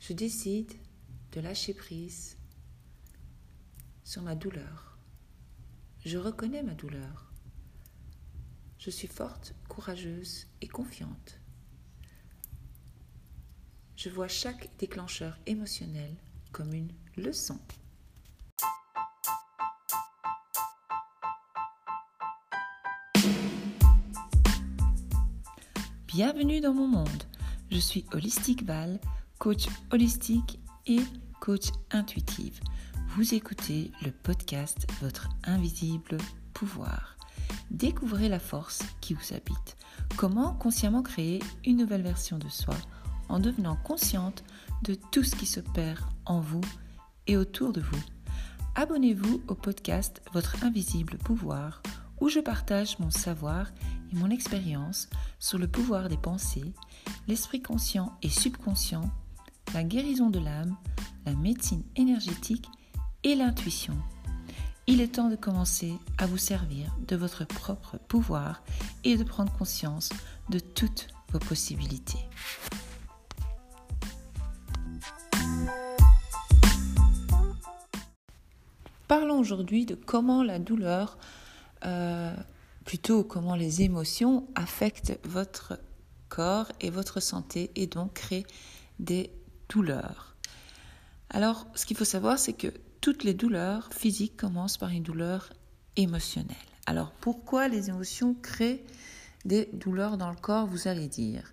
je décide de lâcher prise sur ma douleur. Je reconnais ma douleur. Je suis forte, courageuse et confiante. Je vois chaque déclencheur émotionnel comme une leçon. Bienvenue dans mon monde. Je suis Holistique Val, coach holistique et coach intuitive. Vous écoutez le podcast Votre invisible pouvoir. Découvrez la force qui vous habite. Comment consciemment créer une nouvelle version de soi en devenant consciente de tout ce qui se perd en vous et autour de vous. Abonnez-vous au podcast Votre invisible pouvoir où je partage mon savoir et mon expérience sur le pouvoir des pensées, l'esprit conscient et subconscient, la guérison de l'âme, la médecine énergétique et l'intuition. Il est temps de commencer à vous servir de votre propre pouvoir et de prendre conscience de toutes vos possibilités. Parlons aujourd'hui de comment la douleur euh, plutôt comment les émotions affectent votre corps et votre santé et donc créent des Alors, ce qu'il faut savoir, c'est que toutes les douleurs physiques commencent par une douleur émotionnelle. Alors, pourquoi les émotions créent des douleurs dans le corps, vous allez dire?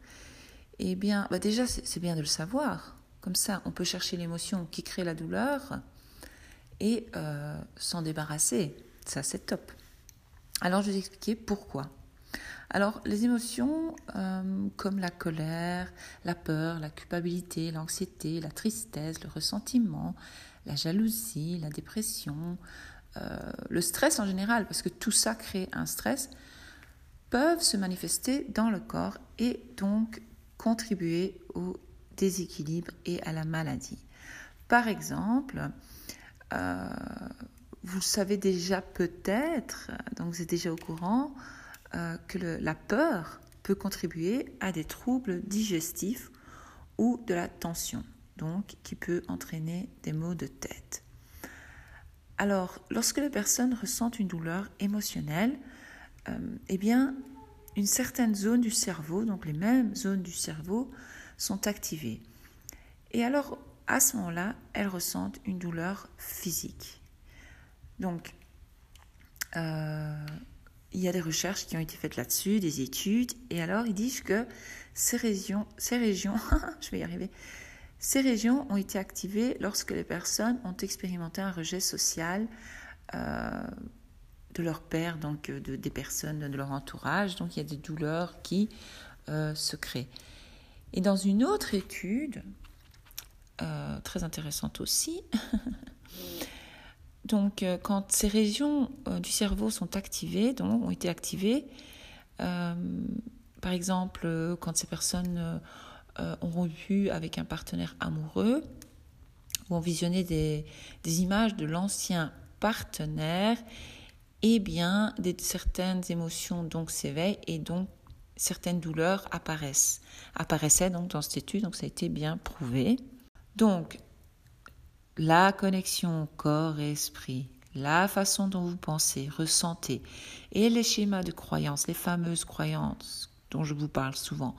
Eh bien, bah déjà, c'est bien de le savoir. Comme ça, on peut chercher l'émotion qui crée la douleur et euh, s'en débarrasser. Ça, c'est top. Alors je vais vous expliquer pourquoi. Alors les émotions euh, comme la colère, la peur, la culpabilité, l'anxiété, la tristesse, le ressentiment, la jalousie, la dépression, euh, le stress en général, parce que tout ça crée un stress, peuvent se manifester dans le corps et donc contribuer au déséquilibre et à la maladie. Par exemple, euh, vous savez déjà peut-être, donc vous êtes déjà au courant, euh, que la peur peut contribuer à des troubles digestifs ou de la tension, donc qui peut entraîner des maux de tête. Alors, lorsque les personnes ressentent une douleur émotionnelle, euh, eh bien, une certaine zone du cerveau, donc les mêmes zones du cerveau, sont activées. Et alors, à ce moment-là, elles ressentent une douleur physique. Donc, euh, il y a des recherches qui ont été faites là-dessus, des études, et alors ils disent que ces régions, ces régions, je vais y arriver, ces régions ont été activées lorsque les personnes ont expérimenté un rejet social euh, de leur père, donc de, des personnes de leur entourage, donc il y a des douleurs qui euh, se créent. Et dans une autre étude, très intéressante aussi, Donc, euh, quand ces régions euh, du cerveau sont activées, donc ont été activées, euh, par exemple, quand ces personnes ont rompu avec un partenaire amoureux ou ont visionné des, images de l'ancien partenaire, eh bien, certaines émotions donc s'éveillent et donc certaines douleurs apparaissent. Apparaissaient donc dans cette étude, donc ça a été bien prouvé. Donc, la connexion corps et esprit, la façon dont vous pensez, ressentez, et les schémas de croyances, les fameuses croyances dont je vous parle souvent,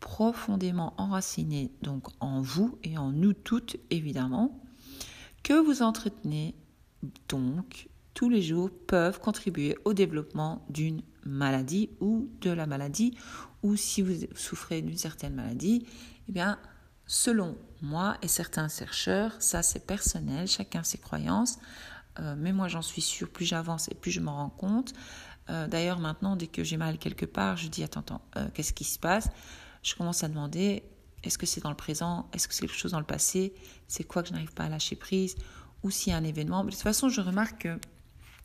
profondément enracinées donc en vous et en nous toutes évidemment, que vous entretenez donc tous les jours peuvent contribuer au développement d'une maladie ou de la maladie, ou si vous souffrez d'une certaine maladie, eh bien, selon moi et certains chercheurs, ça c'est personnel, chacun ses croyances, euh, mais moi j'en suis sûre, plus j'avance et plus je m'en rends compte. Euh, d'ailleurs maintenant, dès que j'ai mal quelque part, je dis attends, attends, euh, qu'est-ce qui se passe? Je commence à demander, est-ce que c'est dans le présent? Est-ce que c'est quelque chose dans le passé? C'est quoi que je n'arrive pas à lâcher prise? Ou s'il y a un événement? De toute façon, je remarque que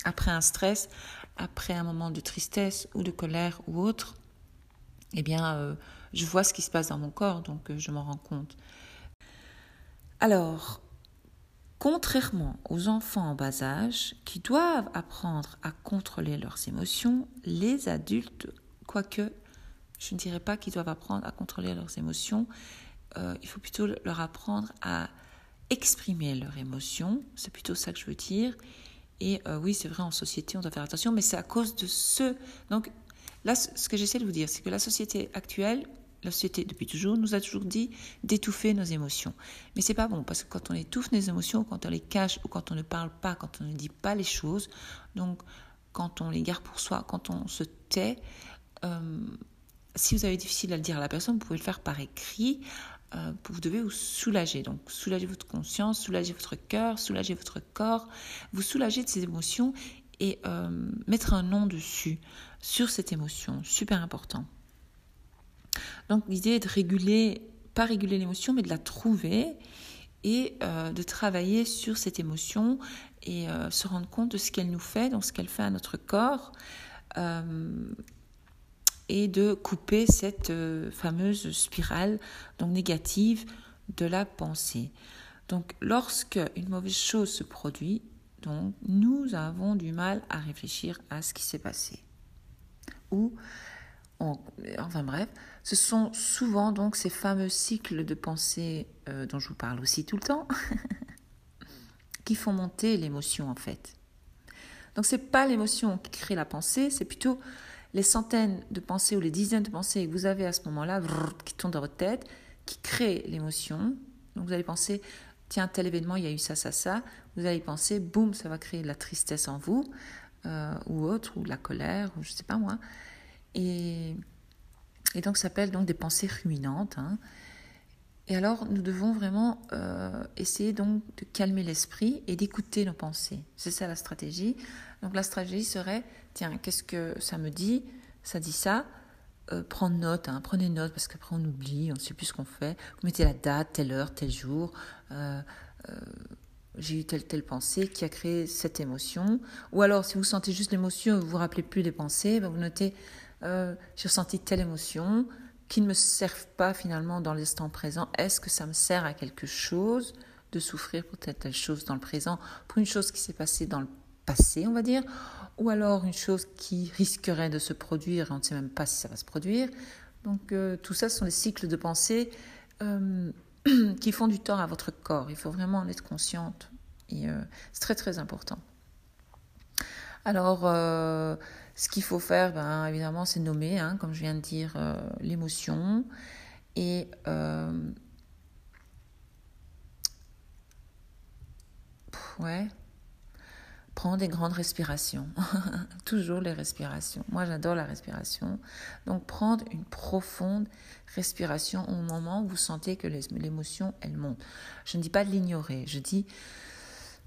après un stress, après un moment de tristesse ou de colère ou autre, eh bien, je vois ce qui se passe dans mon corps, donc je m'en rends compte. Alors, contrairement aux enfants en bas âge qui doivent apprendre à contrôler leurs émotions, les adultes, quoique je ne dirais pas qu'ils doivent apprendre à contrôler leurs émotions, euh, il faut plutôt leur apprendre à exprimer leurs émotions. C'est plutôt ça que je veux dire. Et euh, oui, c'est vrai, en société, on doit faire attention, mais c'est à cause de ce. Donc, là, ce que j'essaie de vous dire, c'est que la société actuelle, la société depuis toujours, nous a toujours dit d'étouffer nos émotions. Mais c'est pas bon, parce que quand on étouffe nos émotions, quand on les cache, ou quand on ne parle pas, quand on ne dit pas les choses, donc quand on les garde pour soi, quand on se tait, euh, si vous avez difficile à le dire à la personne, vous pouvez le faire par écrit. Euh, vous devez vous soulager. Donc, soulager votre conscience, soulager votre cœur, soulager votre corps, vous soulager de ces émotions et euh, mettre un nom dessus, sur cette émotion. Super important. Donc, l'idée est de réguler, pas réguler l'émotion, mais de la trouver et euh, de travailler sur cette émotion et se rendre compte de ce qu'elle nous fait, donc ce qu'elle fait à notre corps et de couper cette euh, fameuse spirale donc négative de la pensée. Donc lorsque une mauvaise chose se produit, donc nous avons du mal à réfléchir à ce qui s'est passé. Ou enfin bref, ce sont souvent donc ces fameux cycles de pensée euh, dont je vous parle aussi tout le temps qui font monter l'émotion en fait. Donc c'est pas l'émotion qui crée la pensée, c'est plutôt les centaines de pensées ou les dizaines de pensées que vous avez à ce moment-là, qui tournent dans votre tête, qui créent l'émotion. Donc vous allez penser, tiens, tel événement, il y a eu ça, ça, ça. Vous allez penser, boum, ça va créer de la tristesse en vous, euh, ou autre, ou de la colère, ou je sais pas moi. Et, donc ça s'appelle donc des pensées ruminantes. Hein. Et alors, nous devons vraiment euh, essayer donc de calmer l'esprit et d'écouter nos pensées. C'est ça la stratégie. Donc la stratégie serait tiens, qu'est-ce que ça me dit? Ça dit ça. Euh, prendre note, hein, prenez note parce qu'après on oublie, on ne sait plus ce qu'on fait. Vous mettez la date, telle heure, tel jour. Euh, j'ai eu telle telle pensée qui a créé cette émotion. Ou alors, si vous sentez juste l'émotion, vous vous rappelez plus des pensées, ben, vous notez j'ai ressenti telle émotion qui ne me servent pas finalement dans l'instant présent. Est-ce que ça me sert à quelque chose de souffrir pour telle telle chose dans le présent, pour une chose qui s'est passée dans le passé, on va dire, ou alors une chose qui risquerait de se produire on ne sait même pas si ça va se produire. Donc euh, tout ça ce sont des cycles de pensée euh, qui font du tort à votre corps. Il faut vraiment en être consciente euh, c'est très très important. Alors ce qu'il faut faire, ben, évidemment, c'est nommer, hein, comme je viens de dire, l'émotion et ouais, prendre des grandes respirations. Toujours les respirations. Moi, j'adore la respiration. Donc, prendre une profonde respiration au moment où vous sentez que l'émotion, elle monte. Je ne dis pas de l'ignorer, je dis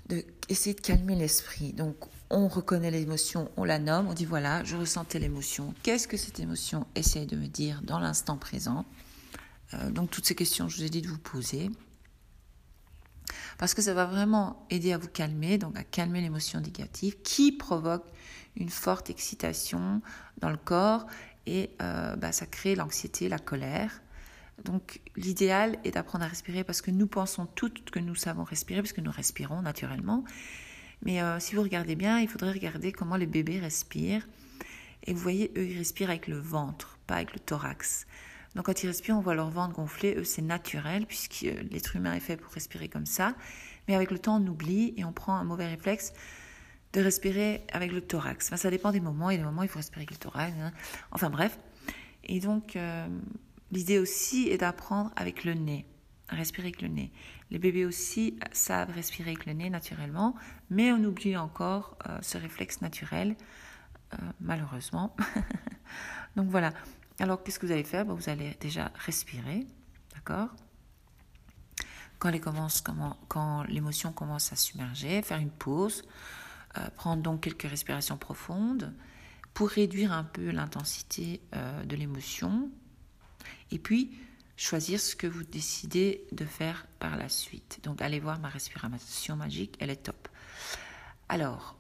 de de calmer l'esprit. Donc, on reconnaît l'émotion, on la nomme, on dit voilà, je ressentais l'émotion. Qu'est-ce que cette émotion? Essaye de me dire dans l'instant présent euh, Donc, toutes ces questions, je vous ai dit de vous poser parce que ça va vraiment aider à vous calmer, donc à calmer l'émotion négative qui provoque une forte excitation dans le corps et euh, bah, ça crée l'anxiété, la colère. Donc l'idéal est d'apprendre à respirer parce que nous pensons toutes que nous savons respirer parce que nous respirons naturellement. Mais euh, si vous regardez bien, il faudrait regarder comment les bébés respirent. Et vous voyez, eux, ils respirent avec le ventre, pas avec le thorax. Donc quand ils respirent, on voit leur ventre gonfler. Eux, c'est naturel puisque l'être humain est fait pour respirer comme ça. Mais avec le temps, on oublie et on prend un mauvais réflexe de respirer avec le thorax. Enfin, ça dépend des moments. Il y a des moments où il faut respirer avec le thorax. Hein. Enfin bref. Et donc, euh, l'idée aussi est d'apprendre avec le nez, à respirer avec le nez. Les bébés aussi savent respirer avec le nez naturellement, mais on oublie encore euh, ce réflexe naturel, euh, malheureusement. donc voilà. Alors, qu'est-ce que vous allez faire? Ben, Vous allez déjà respirer, d'accord? Quand, l'émotion commence à submerger, faire une pause, euh, prendre donc quelques respirations profondes pour réduire un peu l'intensité euh, de l'émotion, et puis choisir ce que vous décidez de faire par la suite. Donc, allez voir ma respiration magique, elle est top. Alors,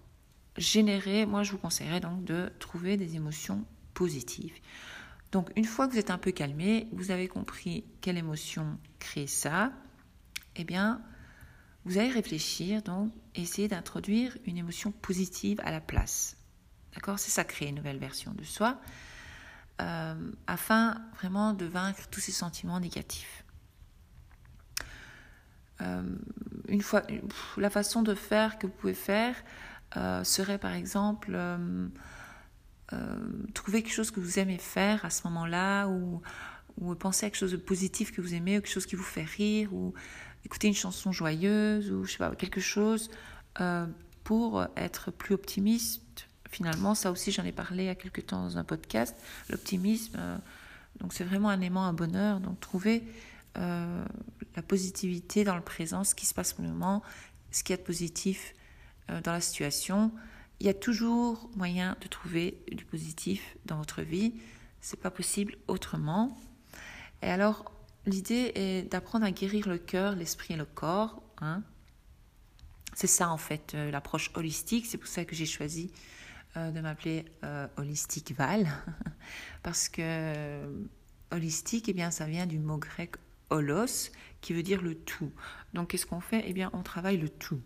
générer, moi je vous conseillerais donc de trouver des émotions positives. Donc une fois que vous êtes un peu calmé, vous avez compris quelle émotion crée ça, eh bien, vous allez réfléchir, donc essayer d'introduire une émotion positive à la place. D'accord? C'est ça, créer une nouvelle version de soi, euh, afin vraiment de vaincre tous ces sentiments négatifs. une fois, la façon de faire que vous pouvez faire serait par exemple trouver quelque chose que vous aimez faire à ce moment-là ou, penser à quelque chose de positif que vous aimez ou quelque chose qui vous fait rire ou écouter une chanson joyeuse ou je sais pas quelque chose pour être plus optimiste. Finalement, ça aussi, j'en ai parlé il y a quelques temps dans un podcast. L'optimisme, euh, donc c'est vraiment un aimant, un bonheur. Donc trouver euh, la positivité dans le présent, ce qui se passe pour le moment, ce qu'il y a de positif euh, dans la situation. Il y a toujours moyen de trouver du positif dans votre vie. C'est pas possible autrement. Et alors, l'idée est d'apprendre à guérir le cœur, l'esprit et le corps. Hein, c'est ça en fait euh, l'approche holistique. C'est pour ça que j'ai choisi euh, de m'appeler euh, Holistique Val, parce que holistique, eh bien, ça vient du mot grec holos, qui veut dire le tout. Donc, qu'est-ce qu'on fait? Eh bien, on travaille le tout.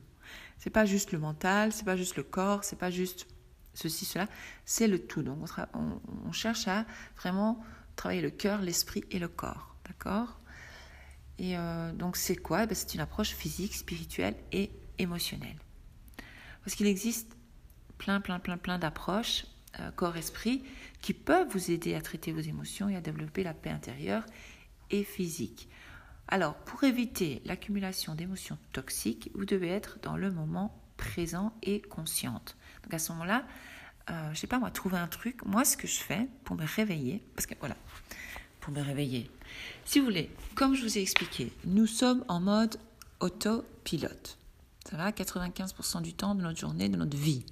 C'est pas juste le mental, c'est pas juste le corps, c'est pas juste ceci, cela, c'est le tout. Donc, on, cherche à vraiment travailler le cœur, l'esprit et le corps. D'accord? Et donc, c'est quoi? Eh ben, C'est une approche physique, spirituelle et émotionnel. Parce qu'il existe plein, plein, plein, plein d'approches, euh, corps-esprit, qui peuvent vous aider à traiter vos émotions et à développer la paix intérieure et physique. Alors, pour éviter l'accumulation d'émotions toxiques, vous devez être dans le moment présent et consciente. Donc à ce moment-là, euh, je sais pas moi, trouver un truc. Moi, ce que je fais pour me réveiller, parce que voilà, pour me réveiller. Si vous voulez, comme je vous ai expliqué, nous sommes en mode autopilote. Ça va 95% du temps de notre journée, de notre vie.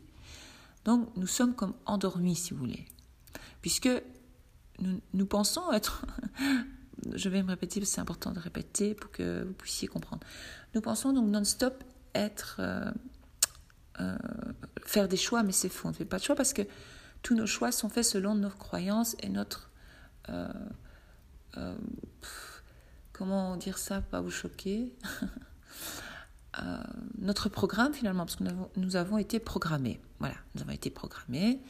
Donc nous sommes comme endormis, si vous voulez. Puisque nous, nous pensons être... je vais me répéter parce que c'est important de répéter pour que vous puissiez comprendre. Nous pensons donc non-stop être... Euh, euh, faire des choix, mais c'est faux. On ne fait pas de choix parce que tous nos choix sont faits selon nos croyances et notre... Euh, comment dire ça, pas vous choquer notre programme finalement, parce que nous avons, été programmés. Voilà, nous avons été programmés.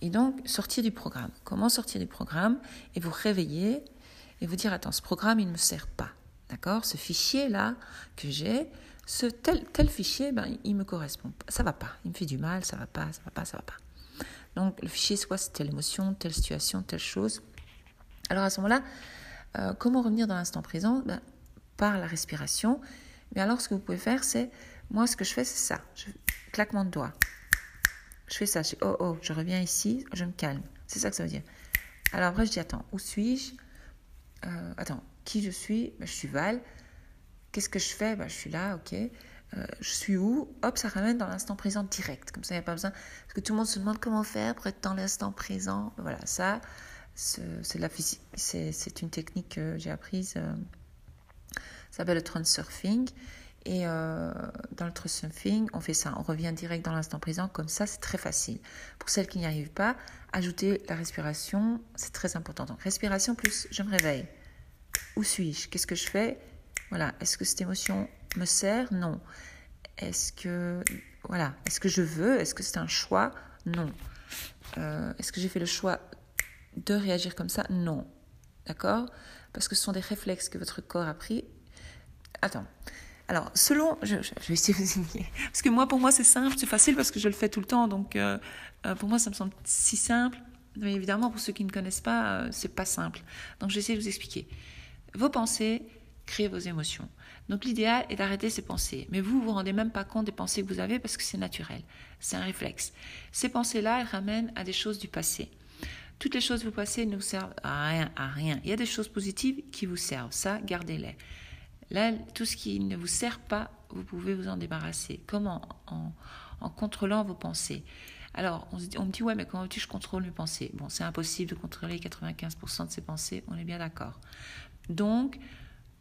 Et donc, sortir du programme. Comment sortir du programme? Et vous réveiller et vous dire, attends, ce programme, il ne me sert pas. D'accord? Ce fichier-là que j'ai, ce tel, tel fichier, ben, il me correspond. Ça va pas. Il me fait du mal, ça va pas, ça va pas, ça va pas. Donc, le fichier, soit c'est telle émotion, telle situation, telle chose. Alors, à ce moment-là, euh, comment revenir dans l'instant présent? Ben, Par la respiration mais alors, ce que vous pouvez faire, c'est, moi, ce que je fais, c'est ça. Je, claquement de doigts. Je fais ça. Je oh, oh, je reviens ici, je me calme. C'est ça que ça veut dire. Alors après, je dis, attends, où suis-je? Euh, Attends, qui je suis? Ben, Je suis Val. Qu'est-ce que je fais? Ben, Je suis là, ok. Euh, je suis où? Hop, ça ramène dans l'instant présent direct. Comme ça, il n'y a pas besoin. Parce que tout le monde se demande comment faire pour être dans l'instant présent. Ben, voilà, ça, c'est la physique. C'est une technique que j'ai apprise. Euh, ça s'appelle le transurfing. Et euh, dans le transurfing, on fait ça, on revient direct dans l'instant présent, comme ça c'est très facile. Pour celles qui n'y arrivent pas, ajouter la respiration, c'est très important. Donc respiration plus je me réveille. Où suis-je? Qu'est-ce que je fais? Voilà, est-ce que cette émotion me sert? Non. Est-ce que voilà, est-ce que je veux? Est-ce que c'est un choix? Non. Euh, est-ce que j'ai fait le choix de réagir comme ça? Non. D'accord? Parce que ce sont des réflexes que votre corps a pris Attends. Alors, selon, je, vais essayer de vous expliquer. Parce que moi, pour moi, c'est simple, c'est facile parce que je le fais tout le temps. Donc, euh, euh, pour moi, ça me semble si simple. Mais évidemment, pour ceux qui ne connaissent pas, euh, c'est pas simple. Donc, je vais essayer de vous expliquer. Vos pensées créent vos émotions. Donc, l'idéal est d'arrêter ces pensées. Mais vous, vous vous rendez même pas compte des pensées que vous avez parce que c'est naturel. C'est un réflexe. Ces pensées-là, elles ramènent à des choses du passé. Toutes les choses du passé ne vous servent à rien, à rien. Il y a des choses positives qui vous servent. Ça, gardez-les. Là, tout ce qui ne vous sert pas, vous pouvez vous en débarrasser. Comment en, contrôlant vos pensées. Alors, on, me dit, ouais, mais comment tu je contrôle mes pensées? Bon, c'est impossible de contrôler 95% de ses pensées, on est bien d'accord. Donc,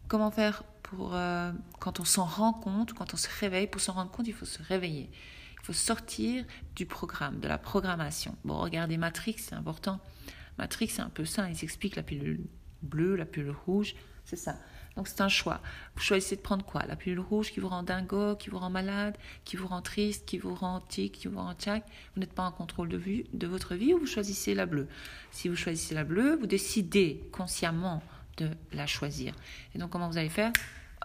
comment faire pour, euh, quand on s'en rend compte, quand on se réveille, pour s'en rendre compte, il faut se réveiller. Il faut sortir du programme, de la programmation. Bon, regardez Matrix, c'est important. Matrix, c'est un peu ça, il s'explique la pilule bleue, la pilule rouge, c'est ça. Donc c'est un choix. Vous choisissez de prendre quoi? La pilule rouge qui vous rend dingo, qui vous rend malade, qui vous rend triste, qui vous rend tic, qui vous rend tchac? Vous n'êtes pas en contrôle de, vue, de votre vie ou vous choisissez la bleue? Si vous choisissez la bleue, vous décidez consciemment de la choisir. Et donc comment vous allez faire?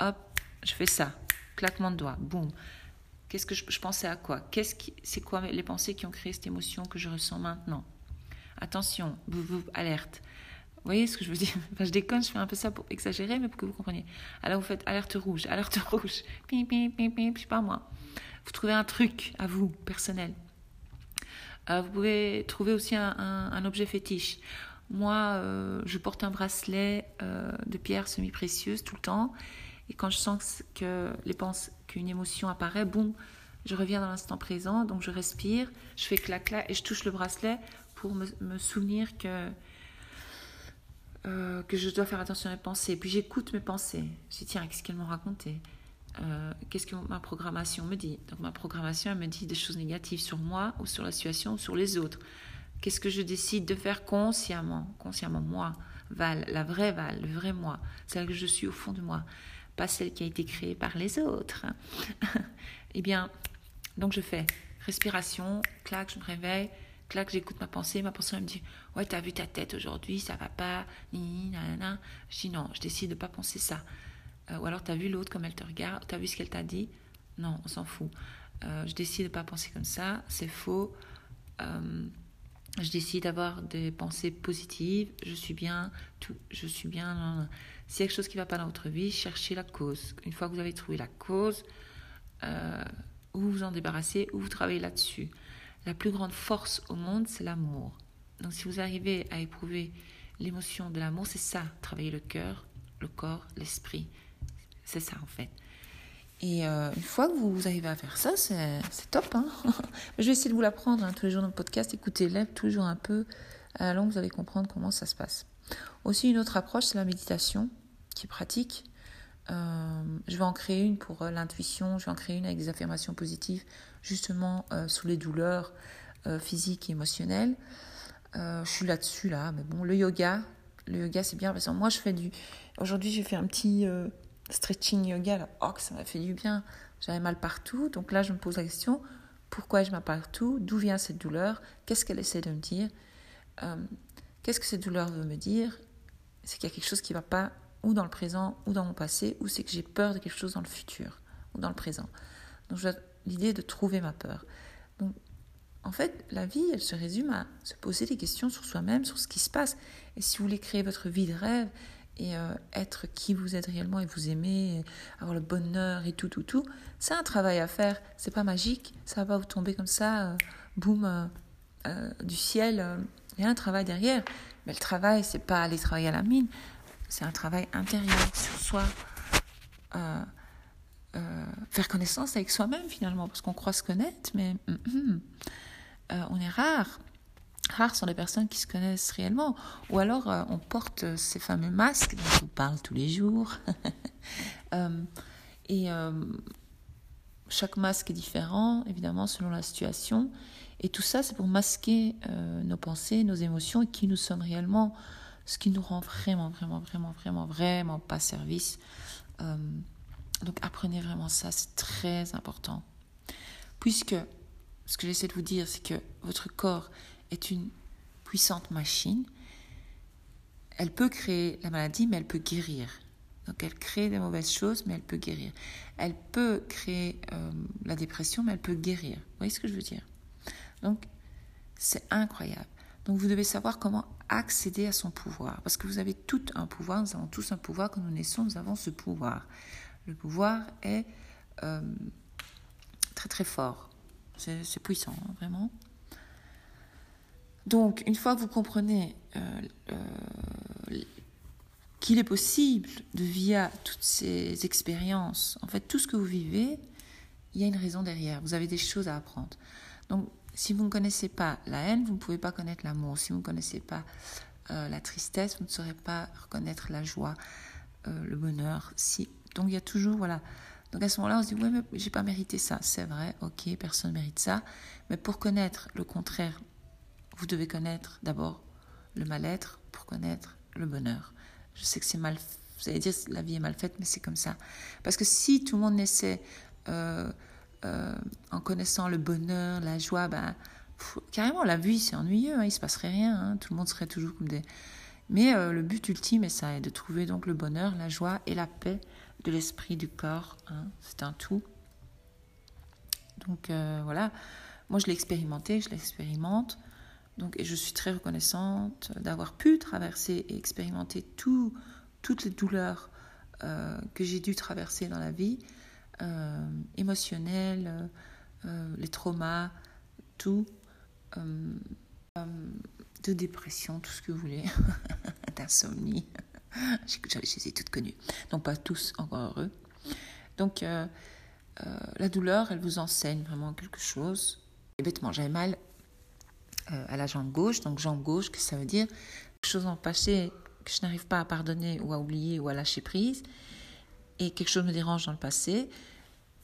Hop, je fais ça. claquement de doigts, boum. Qu'est-ce que je, pensais à quoi? Qu'est-ce qui, c'est quoi les pensées qui ont créé cette émotion que je ressens maintenant? Attention, vous, alerte. Vous voyez ce que je veux dire enfin, Je déconne, je fais un peu ça pour exagérer, mais pour que vous compreniez. Alors vous faites alerte rouge, alerte rouge, pim, pim, pim, pim, je sais pas moi. Vous trouvez un truc à vous, personnel. Euh, vous pouvez trouver aussi un, objet fétiche. Moi, euh, je porte un bracelet euh, de pierres semi-précieuses tout le temps. Et quand je sens que les qu'une émotion apparaît, boum, je reviens dans l'instant présent. Donc je respire, je fais clac clac et je touche le bracelet pour me, souvenir que que je dois faire attention à mes pensées. Puis j'écoute mes pensées. Je dis tiens, qu'est-ce qu'elles m'ont raconté euh, qu'est-ce que ma programmation me dit Donc ma programmation, elle me dit des choses négatives sur moi ou sur la situation ou sur les autres. Qu'est-ce que je décide de faire consciemment Consciemment, moi, Val, la vraie Val, le vrai moi, celle que je suis au fond de moi, pas celle qui a été créée par les autres. eh bien, donc je fais respiration, clac, je me réveille, clac, j'écoute ma pensée, ma pensée me dit Ouais, t'as vu ta tête aujourd'hui, ça va pas, ni, nanana. Je dis Non, je décide de pas penser ça. Euh, ou alors, tu as vu l'autre comme elle te regarde, tu as vu ce qu'elle t'a dit? Non, on s'en fout. Euh, je décide de ne pas penser comme ça, c'est faux. Euh, je décide d'avoir des pensées positives, je suis bien, tout, je suis bien. S'il y a quelque chose qui ne va pas dans votre vie, cherchez la cause. Une fois que vous avez trouvé la cause, ou vous vous en débarrassez, ou vous travaillez là-dessus. La plus grande force au monde, c'est l'amour. Donc si vous arrivez à éprouver l'émotion de l'amour, c'est ça, travailler le cœur, le corps, l'esprit. C'est ça en fait. Et euh, une fois que vous arrivez à faire ça, c'est top. Hein je vais essayer de vous l'apprendre hein, tous les jours dans le podcast. Écoutez-le toujours un peu. À la longue, vous allez comprendre comment ça se passe. Aussi, une autre approche, c'est la méditation, qui est pratique. Euh, je vais en créer une pour euh, l'intuition. Je vais en créer une avec des affirmations positives, justement sous les douleurs physiques et émotionnelles. je suis là-dessus, là. Mais bon, le yoga, le yoga, c'est bien. Parce que moi, je fais du. Aujourd'hui, j'ai fait un petit stretching yoga, là, oh, ça m'a fait du bien. J'avais mal partout. Donc là, je me pose la question pourquoi je mal partout? D'où vient cette douleur? Qu'est-ce qu'elle essaie de me dire? Euh, Qu'est-ce que cette douleur veut me dire? C'est qu'il y a quelque chose qui ne va pas, ou dans le présent, ou dans mon passé, ou c'est que j'ai peur de quelque chose dans le futur, ou dans le présent. Donc l'idée de trouver ma peur. Donc, en fait, la vie, elle se résume à se poser des questions sur soi-même, sur ce qui se passe. Et si vous voulez créer votre vie de rêve, et euh, être qui vous êtes réellement et vous aimer, avoir le bonheur et tout, tout, tout, c'est un travail à faire. C'est pas magique, ça va vous tomber comme ça, euh, boum, euh, du ciel. Il y a un travail derrière. Mais le travail, c'est pas aller travailler à la mine, c'est un travail intérieur sur soi. Faire connaissance avec soi-même finalement, parce qu'on croit se connaître, mais hum, hum, on est rare rares sont les personnes qui se connaissent réellement. Ou alors euh, on porte ces fameux masques dont vous parle tous les jours. Euh, et euh, chaque masque est différent, évidemment, selon la situation. Et tout ça, c'est pour masquer nos pensées, nos émotions et qui nous sommes réellement, ce qui nous rend vraiment, vraiment, vraiment, vraiment, vraiment pas service. Donc apprenez vraiment ça, c'est très important. Puisque ce que j'essaie de vous dire, c'est que votre corps est une puissante machine. Elle peut créer la maladie, mais elle peut guérir. Donc elle crée des mauvaises choses, mais elle peut guérir. Elle peut créer euh, la dépression, mais elle peut guérir. Vous voyez ce que je veux dire? Donc c'est incroyable. Donc vous devez savoir comment accéder à son pouvoir. Parce que vous avez tout un pouvoir, nous avons tous un pouvoir. Quand nous naissons, nous avons ce pouvoir. Le pouvoir est euh, très très fort. C'est puissant, hein, vraiment. Donc, une fois que vous comprenez euh, euh, qu'il est possible de, via toutes ces expériences, en fait, tout ce que vous vivez, il y a une raison derrière. Vous avez des choses à apprendre. Donc, si vous ne connaissez pas la haine, vous ne pouvez pas connaître l'amour. Si vous ne connaissez pas la tristesse, vous ne saurez pas reconnaître la joie, le bonheur. Donc, il y a toujours, voilà. Donc, à ce moment-là, on se dit, oui, mais j'ai pas mérité ça. C'est vrai, ok, personne ne mérite ça. Mais pour connaître le contraire vous devez connaître d'abord le mal-être pour connaître le bonheur. Je sais que c'est mal, vous allez dire la vie est mal faite, mais c'est comme ça. Parce que si tout le monde naissait euh, euh, en connaissant le bonheur, la joie, ben, carrément la vie c'est ennuyeux, hein, il se passerait rien, hein, tout le monde serait toujours comme des. Mais euh, le but ultime est ça, est de trouver donc le bonheur, la joie et la paix de l'esprit, du corps. Hein. c'est un tout. Donc euh, voilà, moi je l'ai expérimenté, je l'expérimente. Donc, et je suis très reconnaissante d'avoir pu traverser et expérimenter tout, toutes les douleurs euh, que j'ai dû traverser dans la vie, euh, émotionnelles, les traumas, tout, de dépression, tout ce que vous voulez, d'insomnie. je les ai toutes connues. Donc pas tous encore heureux. Donc euh, euh, la douleur, elle vous enseigne vraiment quelque chose. Et bêtement, j'avais mal euh, à la jambe gauche. Donc jambe gauche, que ça veut dire? Quelque chose en passé que je n'arrive pas à pardonner ou à oublier ou à lâcher prise. Et quelque chose me dérange dans le passé.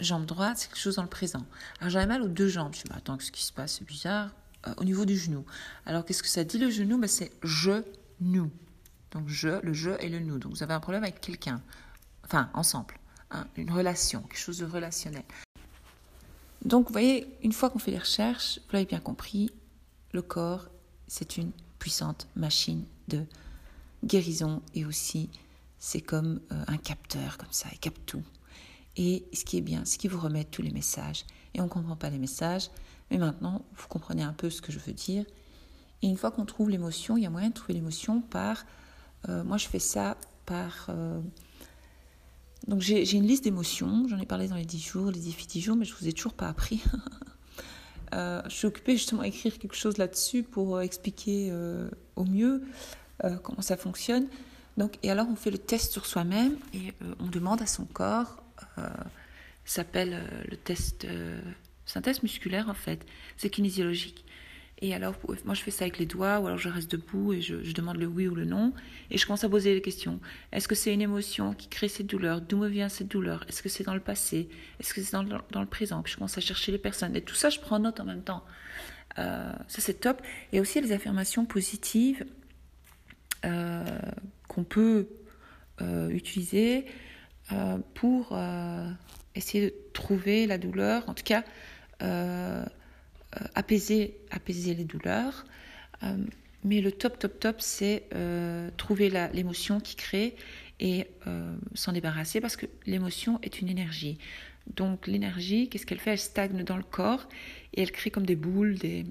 Jambe droite, c'est quelque chose dans le présent. Alors j'avais mal aux deux jambes. Je me suis dit, attends, qu'est-ce qui se passe? C'est bizarre. au niveau du genou. Alors qu'est-ce que ça dit le genou? Ben, C'est je, nous. Donc je, le je et le nous. Donc vous avez un problème avec quelqu'un, enfin ensemble, une relation, quelque chose de relationnel. Donc vous voyez, une fois qu'on fait les recherches, vous l'avez bien compris, le corps, c'est une puissante machine de guérison et aussi c'est comme euh, un capteur comme ça, il capte tout. Et ce qui est bien, c'est qu'il vous remet tous les messages. Et on ne comprend pas les messages, mais maintenant, vous comprenez un peu ce que je veux dire. Et une fois qu'on trouve l'émotion, il y a moyen de trouver l'émotion par moi, je fais ça par... Euh, donc j'ai une liste d'émotions, j'en ai parlé dans les 10 jours, les 10 jours, mais je vous ai toujours pas appris. Euh, je suis occupée justement à écrire quelque chose là-dessus pour expliquer au mieux comment ça fonctionne. Donc, et alors on fait le test sur soi-même et on demande à son corps, ça s'appelle le test, c'est un musculaire en fait, c'est kinésiologique. Et alors, moi, je fais ça avec les doigts, ou alors je reste debout et je, demande le oui ou le non. Et je commence à poser les questions. Est-ce que c'est une émotion qui crée cette douleur? D'où me vient cette douleur? Est-ce que c'est dans le passé? Est-ce que c'est dans, le présent? Puis je commence à chercher les personnes. Et tout ça, je prends note en même temps. Euh, ça, c'est top. Et aussi les affirmations positives euh, qu'on peut euh, utiliser pour essayer de trouver la douleur. En tout cas, apaiser, apaiser les douleurs. Euh, mais le top, top, top, c'est euh, trouver l'émotion qui crée et s'en débarrasser parce que l'émotion est une énergie. Donc l'énergie, qu'est-ce qu'elle fait? Elle stagne dans le corps et elle crée comme des boules. Des...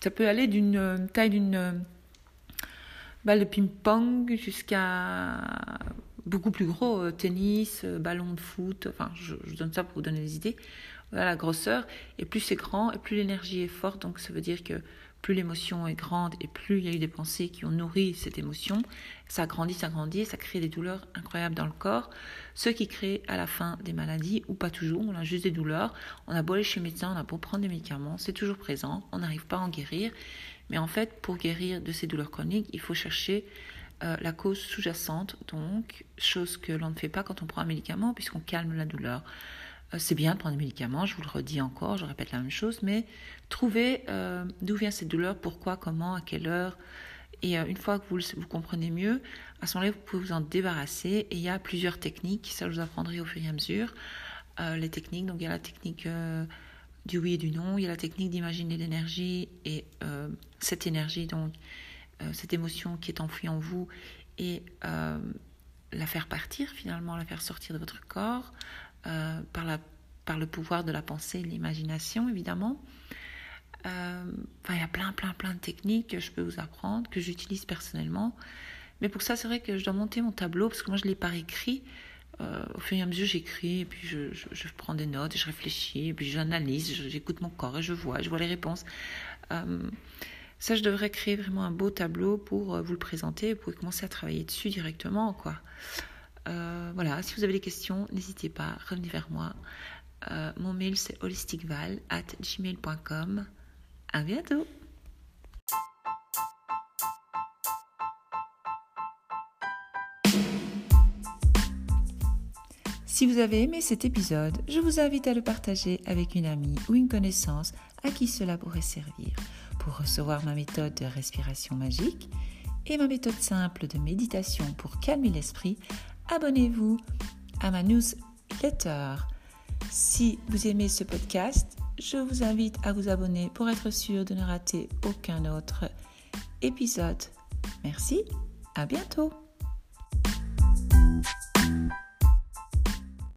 Ça peut aller d'une taille d'une balle de ping-pong jusqu'à beaucoup plus gros, tennis, ballon de foot. Enfin, je, je, donne ça pour vous donner des idées la grosseur, et plus c'est grand, et plus l'énergie est forte, donc ça veut dire que plus l'émotion est grande et plus il y a eu des pensées qui ont nourri cette émotion, ça grandit, ça grandit, ça crée des douleurs incroyables dans le corps, ce qui crée à la fin des maladies, ou pas toujours, on a juste des douleurs, on a beau aller chez le médecin, on a beau prendre des médicaments, c'est toujours présent, on n'arrive pas à en guérir, mais en fait, pour guérir de ces douleurs chroniques, il faut chercher euh, la cause sous-jacente, donc chose que l'on ne fait pas quand on prend un médicament, puisqu'on calme la douleur. Euh, c'est bien de prendre des médicaments, je vous le redis encore, je répète la même chose, mais trouvez euh, d'où vient cette douleur, pourquoi, comment, à quelle heure. Et euh, une fois que vous, vous comprenez mieux, à ce moment-là, vous pouvez vous en débarrasser. Et il y a plusieurs techniques, ça je vous apprendrai au fur et à mesure. les techniques, donc il y a la technique du oui et du non, il y a la technique d'imaginer l'énergie et cette énergie, donc cette émotion qui est enfouie en vous, et la faire partir finalement, la faire sortir de votre corps. Euh, par, la, par le pouvoir de la pensée et l'imagination, évidemment. Euh, il y a plein, plein, plein de techniques que je peux vous apprendre, que j'utilise personnellement. Mais pour ça, c'est vrai que je dois monter mon tableau, parce que moi, je ne l'ai pas écrit. Euh, au fur et à mesure, j'écris, et puis je, je, prends des notes, et je réfléchis, et puis j'analyse, j'écoute mon corps, et je vois, je vois les réponses. ça, je devrais créer vraiment un beau tableau pour vous le présenter, pour commencer à travailler dessus directement, quoi. Voilà, si vous avez des questions, n'hésitez pas, revenez vers moi. Euh, mon mail c'est holisticval at gmail.com. À bientôt! Si vous avez aimé cet épisode, je vous invite à le partager avec une amie ou une connaissance à qui cela pourrait servir pour recevoir ma méthode de respiration magique et ma méthode simple de méditation pour calmer l'esprit abonnez-vous à ma newsletter. Si vous aimez ce podcast, je vous invite à vous abonner pour être sûr de ne rater aucun autre épisode. Merci, à bientôt.